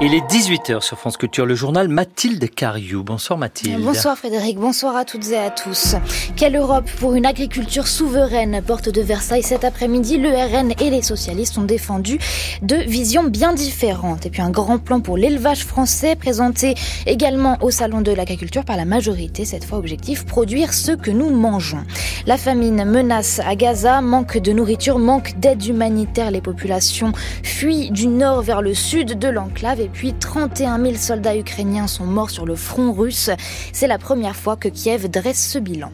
Il est 18h sur France Culture, le journal Mathilde Cariou. Bonsoir Mathilde. Bonsoir Frédéric, bonsoir à toutes et à tous. Quelle Europe pour une agriculture souveraine? Porte de Versailles cet après-midi, le RN et les socialistes ont défendu deux visions bien différentes. Et puis un grand plan pour l'élevage français présenté également au Salon de l'agriculture par la majorité. Cette fois objectif, produire ce que nous mangeons. La famine menace à Gaza, manque de nourriture, manque d'aide humanitaire. Les populations fuient du nord vers le sud de l'enclave puis 31 000 soldats ukrainiens sont morts sur le front russe. C'est la première fois que Kiev dresse ce bilan.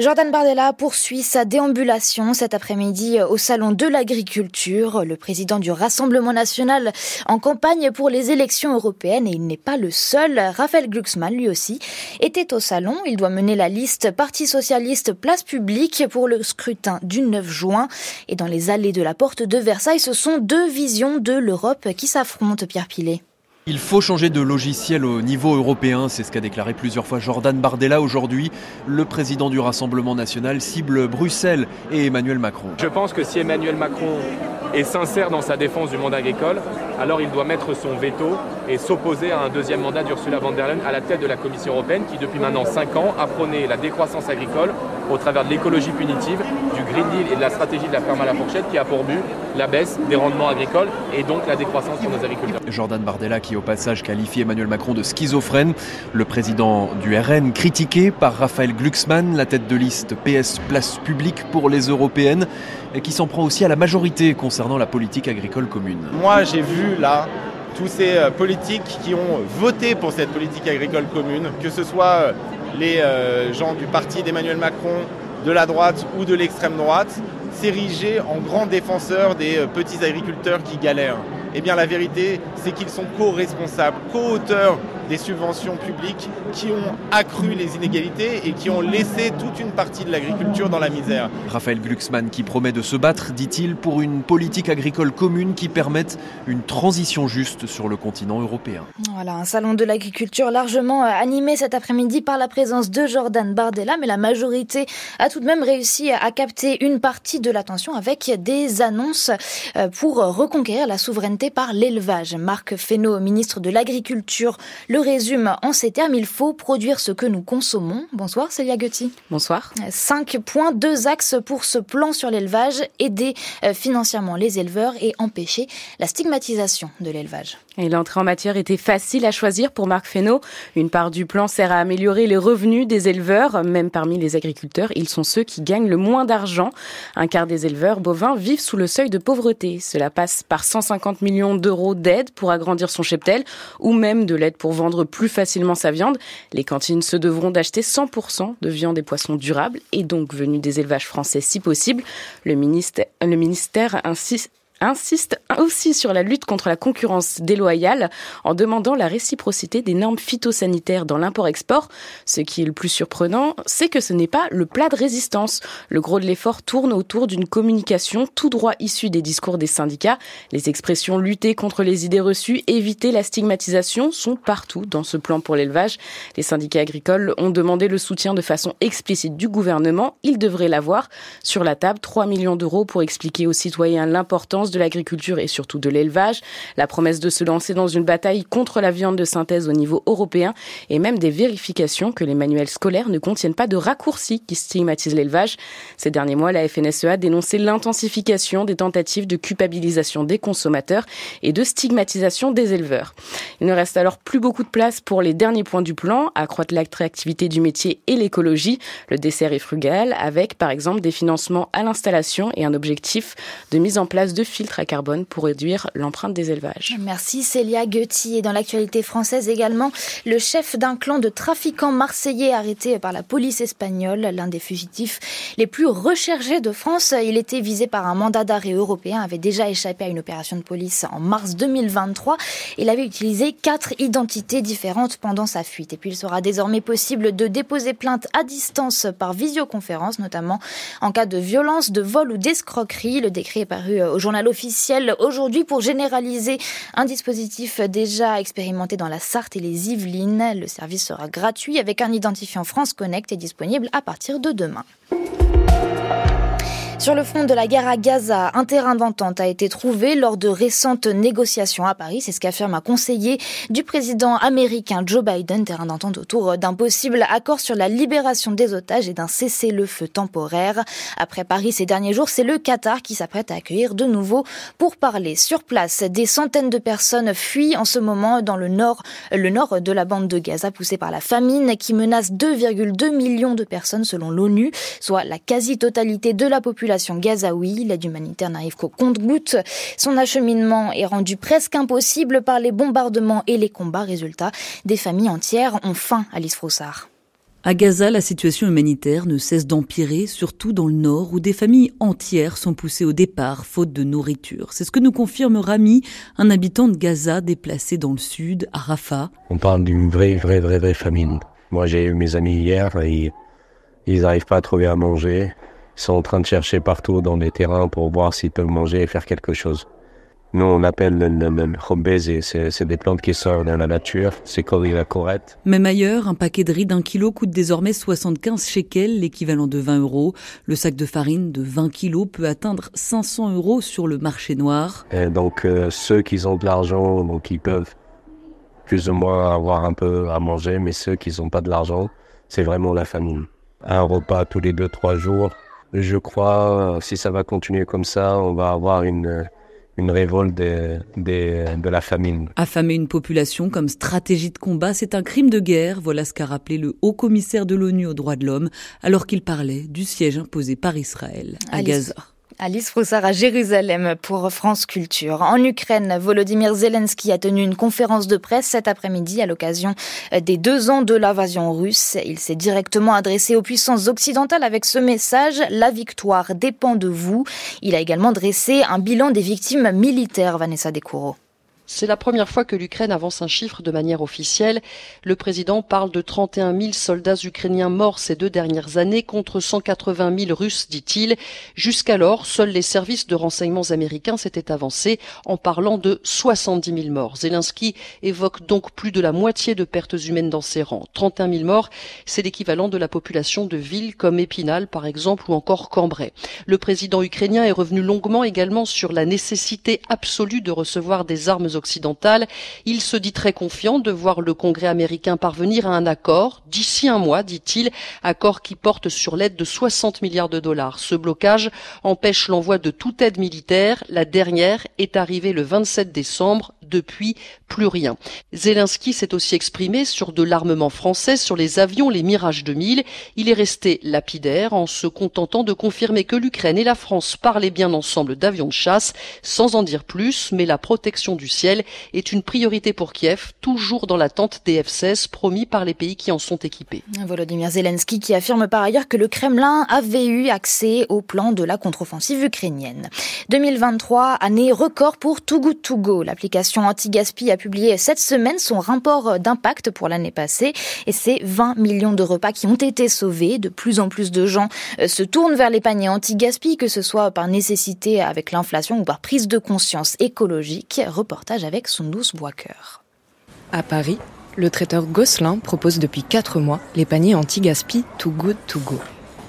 Jordan Bardella poursuit sa déambulation cet après-midi au Salon de l'Agriculture. Le président du Rassemblement national en campagne pour les élections européennes et il n'est pas le seul. Raphaël Glucksmann, lui aussi, était au salon. Il doit mener la liste Parti socialiste place publique pour le scrutin du 9 juin. Et dans les allées de la porte de Versailles, ce sont deux visions de l'Europe qui s'affrontent, Pierre Pilet. Il faut changer de logiciel au niveau européen, c'est ce qu'a déclaré plusieurs fois Jordan Bardella aujourd'hui. Le président du Rassemblement national cible Bruxelles et Emmanuel Macron. Je pense que si Emmanuel Macron est sincère dans sa défense du monde agricole, alors il doit mettre son veto et s'opposer à un deuxième mandat d'Ursula von der Leyen à la tête de la Commission européenne qui depuis maintenant 5 ans a prôné la décroissance agricole au travers de l'écologie punitive, Green Deal et de la stratégie de la ferme à la fourchette qui a pour but la baisse des rendements agricoles et donc la décroissance pour nos agriculteurs. Jordan Bardella qui au passage qualifie Emmanuel Macron de schizophrène, le président du RN critiqué par Raphaël Glucksmann, la tête de liste PS Place Publique pour les européennes, et qui s'en prend aussi à la majorité concernant la politique agricole commune. Moi j'ai vu là tous ces euh, politiques qui ont voté pour cette politique agricole commune, que ce soit euh, les euh, gens du parti d'Emmanuel Macron, de la droite ou de l'extrême droite, s'ériger en grands défenseurs des petits agriculteurs qui galèrent. Eh bien la vérité, c'est qu'ils sont co-responsables, co-auteurs des subventions publiques qui ont accru les inégalités et qui ont laissé toute une partie de l'agriculture dans la misère. Raphaël Glucksmann qui promet de se battre, dit-il, pour une politique agricole commune qui permette une transition juste sur le continent européen. Voilà, un salon de l'agriculture largement animé cet après-midi par la présence de Jordan Bardella, mais la majorité a tout de même réussi à capter une partie de l'attention avec des annonces euh, pour reconquérir la souveraineté par l'élevage. Marc Fesneau, ministre de l'Agriculture, le résume en ces termes, il faut produire ce que nous consommons. Bonsoir Célia Gutti. Bonsoir. Cinq points, deux axes pour ce plan sur l'élevage, aider euh, financièrement les éleveurs et empêcher la stigmatisation de l'élevage. Et l'entrée en matière était facile à choisir pour Marc Fesneau. Une part du plan sert à améliorer les revenus des éleveurs. Même parmi les agriculteurs, ils sont ceux qui gagnent le moins d'argent. Un quart des éleveurs bovins vivent sous le seuil de pauvreté. Cela passe par 150 millions d'euros d'aide pour agrandir son cheptel ou même de l'aide pour vendre plus facilement sa viande. Les cantines se devront d'acheter 100% de viande et poissons durables et donc venus des élevages français si possible. Le ministère, le ministère insiste insiste aussi sur la lutte contre la concurrence déloyale en demandant la réciprocité des normes phytosanitaires dans l'import-export. Ce qui est le plus surprenant, c'est que ce n'est pas le plat de résistance. Le gros de l'effort tourne autour d'une communication tout droit issue des discours des syndicats. Les expressions lutter contre les idées reçues, éviter la stigmatisation sont partout dans ce plan pour l'élevage. Les syndicats agricoles ont demandé le soutien de façon explicite du gouvernement. Ils devraient l'avoir sur la table 3 millions d'euros pour expliquer aux citoyens l'importance de l'agriculture et surtout de l'élevage, la promesse de se lancer dans une bataille contre la viande de synthèse au niveau européen et même des vérifications que les manuels scolaires ne contiennent pas de raccourcis qui stigmatisent l'élevage. Ces derniers mois, la FNSEA dénoncé l'intensification des tentatives de culpabilisation des consommateurs et de stigmatisation des éleveurs. Il ne reste alors plus beaucoup de place pour les derniers points du plan, accroître l'attractivité du métier et l'écologie. Le dessert est frugal avec par exemple des financements à l'installation et un objectif de mise en place de filtres à carbone pour réduire l'empreinte des élevages. Merci Célia Gutti. Et dans l'actualité française également, le chef d'un clan de trafiquants marseillais arrêté par la police espagnole, l'un des fugitifs les plus recherchés de France. Il était visé par un mandat d'arrêt européen, avait déjà échappé à une opération de police en mars 2023. Il avait utilisé quatre identités différentes pendant sa fuite. Et puis il sera désormais possible de déposer plainte à distance par visioconférence, notamment en cas de violence, de vol ou d'escroquerie. Le décret est paru au journal officiel aujourd'hui pour généraliser un dispositif déjà expérimenté dans la Sarthe et les Yvelines. Le service sera gratuit avec un identifiant France Connect et disponible à partir de demain. Sur le front de la guerre à Gaza, un terrain d'entente a été trouvé lors de récentes négociations à Paris. C'est ce qu'affirme un conseiller du président américain Joe Biden. Terrain d'entente autour d'un possible accord sur la libération des otages et d'un cessez-le-feu temporaire. Après Paris ces derniers jours, c'est le Qatar qui s'apprête à accueillir de nouveau pour parler. Sur place, des centaines de personnes fuient en ce moment dans le nord, le nord de la bande de Gaza, poussée par la famine qui menace 2,2 millions de personnes selon l'ONU, soit la quasi-totalité de la population gazaoui. L'aide humanitaire n'arrive qu'au compte-gouttes. Son acheminement est rendu presque impossible par les bombardements et les combats. Résultat, des familles entières ont faim, Alice Froussard. À Gaza, la situation humanitaire ne cesse d'empirer, surtout dans le nord, où des familles entières sont poussées au départ, faute de nourriture. C'est ce que nous confirme Rami, un habitant de Gaza déplacé dans le sud, à Rafah. On parle d'une vraie, vraie, vraie, vraie famine. Moi, j'ai eu mes amis hier et ils n'arrivent pas à trouver à manger. Ils sont en train de chercher partout dans les terrains pour voir s'ils peuvent manger et faire quelque chose. Nous, on appelle le, le, et c'est des plantes qui sortent dans la nature. C'est la corette. Même ailleurs, un paquet de riz d'un kilo coûte désormais 75 shekels, l'équivalent de 20 euros. Le sac de farine de 20 kilos peut atteindre 500 euros sur le marché noir. Et donc, euh, ceux qui ont de l'argent, donc ils peuvent plus ou moins avoir un peu à manger, mais ceux qui n'ont pas de l'argent, c'est vraiment la famine. Un repas tous les deux, trois jours. Je crois, si ça va continuer comme ça, on va avoir une une révolte de la famine. Affamer une population comme stratégie de combat, c'est un crime de guerre. Voilà ce qu'a rappelé le haut commissaire de l'ONU aux droits de l'homme alors qu'il parlait du siège imposé par Israël à Gaza. Alice Froussard à Jérusalem pour France Culture. En Ukraine, Volodymyr Zelensky a tenu une conférence de presse cet après-midi à l'occasion des deux ans de l'invasion russe. Il s'est directement adressé aux puissances occidentales avec ce message La victoire dépend de vous. Il a également dressé un bilan des victimes militaires, Vanessa Descoureaux. C'est la première fois que l'Ukraine avance un chiffre de manière officielle. Le président parle de 31 000 soldats ukrainiens morts ces deux dernières années contre 180 000 Russes, dit-il. Jusqu'alors, seuls les services de renseignements américains s'étaient avancés en parlant de 70 000 morts. Zelensky évoque donc plus de la moitié de pertes humaines dans ses rangs. 31 000 morts, c'est l'équivalent de la population de villes comme Épinal, par exemple, ou encore Cambrai. Le président ukrainien est revenu longuement également sur la nécessité absolue de recevoir des armes Il se dit très confiant de voir le Congrès américain parvenir à un accord d'ici un mois, dit-il, accord qui porte sur l'aide de 60 milliards de dollars. Ce blocage empêche l'envoi de toute aide militaire. La dernière est arrivée le 27 décembre. Depuis, plus rien. Zelensky s'est aussi exprimé sur de l'armement français, sur les avions, les Mirage 2000. Il est resté lapidaire en se contentant de confirmer que l'Ukraine et la France parlaient bien ensemble d'avions de chasse, sans en dire plus, mais la protection du ciel est une priorité pour Kiev, toujours dans l'attente des F-16 promis par les pays qui en sont équipés. Volodymyr Zelensky qui affirme par ailleurs que le Kremlin avait eu accès au plan de la contre-offensive ukrainienne. 2023, année record pour To Go. L'application anti-gaspi a publié cette semaine son rapport d'impact pour l'année passée et c'est 20 millions de repas qui ont été sauvés. De plus en plus de gens euh, se tournent vers les paniers anti-gaspi, que ce soit par nécessité avec l'inflation ou par prise de conscience écologique. Reportage avec Sundus Boiscœur. À Paris, le traiteur Gosselin propose depuis 4 mois les paniers anti-gaspi Too Good To Go.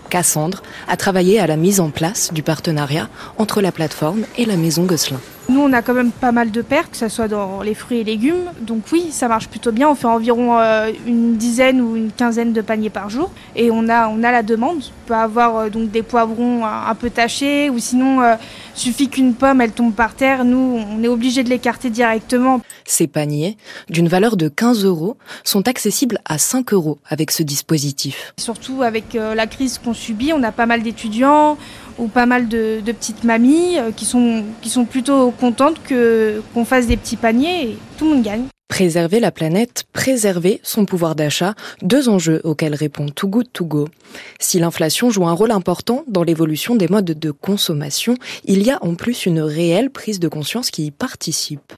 Cassandre a travaillé à la mise en place du partenariat entre la plateforme et la maison Gosselin. Nous, on a quand même pas mal de pertes, que ce soit dans les fruits et légumes. Donc oui, ça marche plutôt bien. On fait environ euh, une dizaine ou une quinzaine de paniers par jour. Et on a, on a la demande. Peut avoir euh, donc des poivrons un, peu tachés ou sinon, euh, suffit qu'une pomme, elle tombe par terre. Nous, on est obligé de l'écarter directement. Ces paniers, d'une valeur de 15 euros, sont accessibles à 5 euros avec ce dispositif. Surtout avec la crise qu'on subit, on a pas mal d'étudiants ou pas mal de, petites mamies euh, qui sont, qui sont plutôt contentes que, qu'on fasse des petits paniers et tout le monde gagne. Préserver la planète, préserver son pouvoir d'achat, deux enjeux auxquels répond Too Good To Go. Si l'inflation joue un rôle important dans l'évolution des modes de consommation, il y a en plus une réelle prise de conscience qui y participe.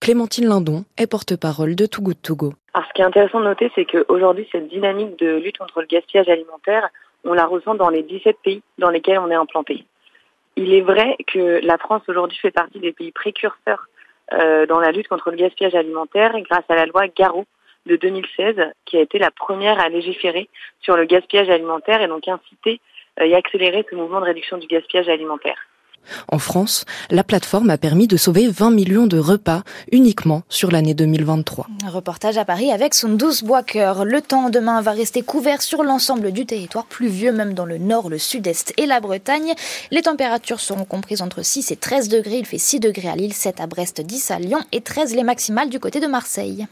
Clémentine Lindon est porte-parole de Too Good To Go. Ce qui est intéressant de noter, c'est qu'aujourd'hui, cette dynamique de lutte contre le gaspillage alimentaire, on la ressent dans les 17 pays dans lesquels on est implanté. Il est vrai que la France aujourd'hui fait partie des pays précurseurs dans la lutte contre le gaspillage alimentaire grâce à la loi Garot de 2016 qui a été la première à légiférer sur le gaspillage alimentaire et donc inciter et accélérer ce mouvement de réduction du gaspillage alimentaire. En France, la plateforme a permis de sauver 20 millions de repas uniquement sur l'année 2023. Un reportage à Paris avec son douce bois-cœur. Le temps demain va rester couvert sur l'ensemble du territoire, pluvieux même dans le nord, le sud-est et la Bretagne. Les températures seront comprises entre 6 et 13 degrés. Il fait 6 degrés à Lille, 7 à Brest, 10 à Lyon et 13 les maximales du côté de Marseille.